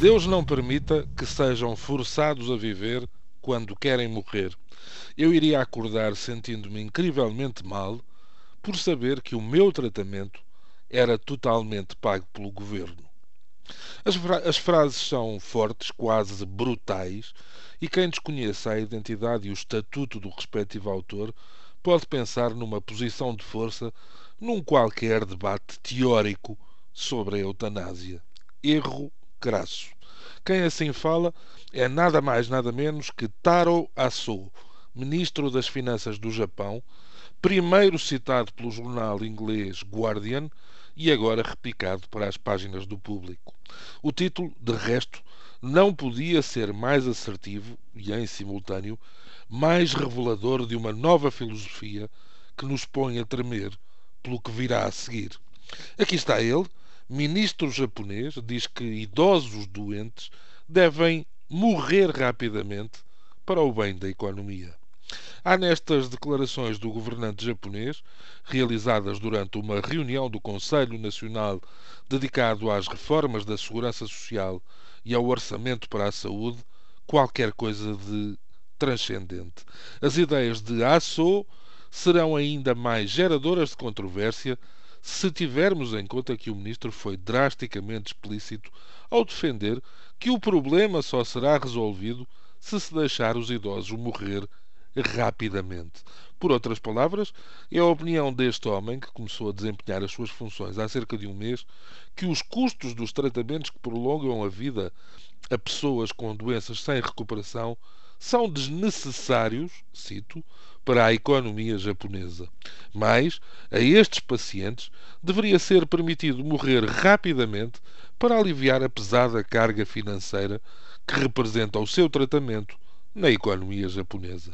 Deus não permita que sejam forçados a viver quando querem morrer. Eu iria acordar sentindo-me incrivelmente mal por saber que o meu tratamento era totalmente pago pelo governo. As, as, frases são fortes, quase brutais, e quem desconheça a identidade e o estatuto do respectivo autor pode pensar numa posição de força num qualquer debate teórico sobre a eutanásia. Erro crasso. Quem assim fala é nada mais nada menos que Taro Aso, ministro das Finanças do Japão, primeiro citado pelo jornal inglês Guardian e agora replicado para as páginas do público. O título, de resto, não podia ser mais assertivo e, em simultâneo, mais revelador de uma nova filosofia que nos põe a tremer pelo que virá a seguir. Aqui está ele, ministro japonês, diz que idosos doentes devem morrer rapidamente para o bem da economia. Há nestas declarações do governante japonês, realizadas durante uma reunião do Conselho Nacional dedicado às reformas da segurança social e ao orçamento para a saúde, qualquer coisa de transcendente. As ideias de Aso serão ainda mais geradoras de controvérsia se tivermos em conta que o ministro foi drasticamente explícito ao defender que o problema só será resolvido se se deixar os idosos morrer rapidamente. Por outras palavras, é a opinião deste homem, que começou a desempenhar as suas funções há cerca de um mês, que os custos dos tratamentos que prolongam a vida a pessoas com doenças sem recuperação são desnecessários, cito, para a economia japonesa. Mas, a estes pacientes deveria ser permitido morrer rapidamente para aliviar a pesada carga financeira que representa o seu tratamento na economia japonesa.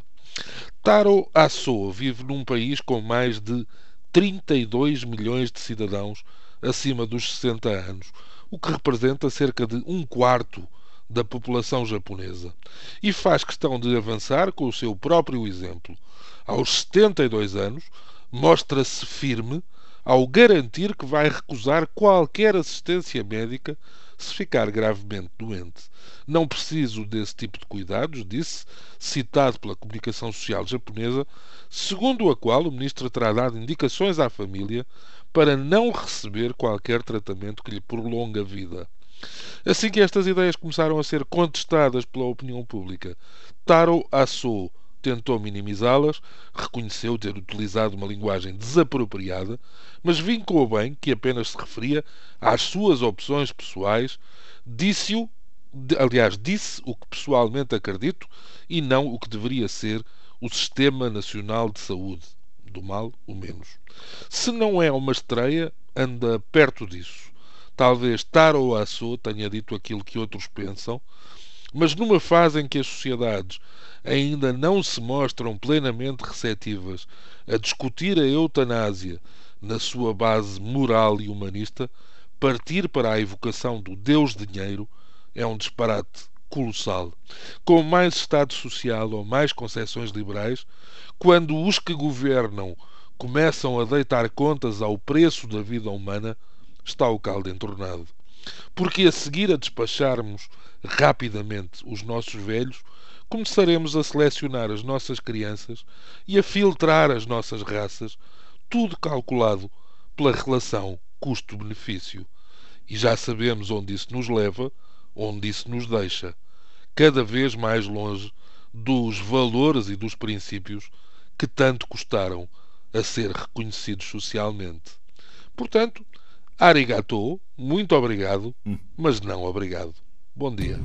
Taro Aso vive num país com mais de 32 milhões de cidadãos acima dos 60 anos, o que representa cerca de um quarto da população japonesa. E faz questão de avançar com o seu próprio exemplo. Aos 72 anos, mostra-se firme ao garantir que vai recusar qualquer assistência médica se ficar gravemente doente. Não preciso desse tipo de cuidados, disse, citado pela comunicação social japonesa, segundo a qual o ministro terá dado indicações à família para não receber qualquer tratamento que lhe prolongue a vida. Assim que estas ideias começaram a ser contestadas pela opinião pública, Taro Aso tentou minimizá-las, reconheceu ter utilizado uma linguagem desapropriada, mas vincou bem que apenas se referia às suas opções pessoais, disse-o, aliás, disse o que pessoalmente acredito e não o que deveria ser o Sistema Nacional de Saúde. Do mal, o menos. Se não é uma estreia, anda perto disso. Talvez Taro Asso tenha dito aquilo que outros pensam, mas numa fase em que as sociedades ainda não se mostram plenamente receptivas a discutir a eutanásia na sua base moral e humanista, partir para a evocação do Deus Dinheiro é um disparate colossal. Com mais Estado Social ou mais concessões liberais, quando os que governam começam a deitar contas ao preço da vida humana, está o caldo entornado. Porque a seguir a despacharmos rapidamente os nossos velhos, começaremos a selecionar as nossas crianças e a filtrar as nossas raças, tudo calculado pela relação custo-benefício. E já sabemos onde isso nos leva, onde isso nos deixa, cada vez mais longe dos valores e dos princípios que tanto custaram a ser reconhecidos socialmente. Portanto, Arigato, muito obrigado, hum. mas não obrigado. Bom dia.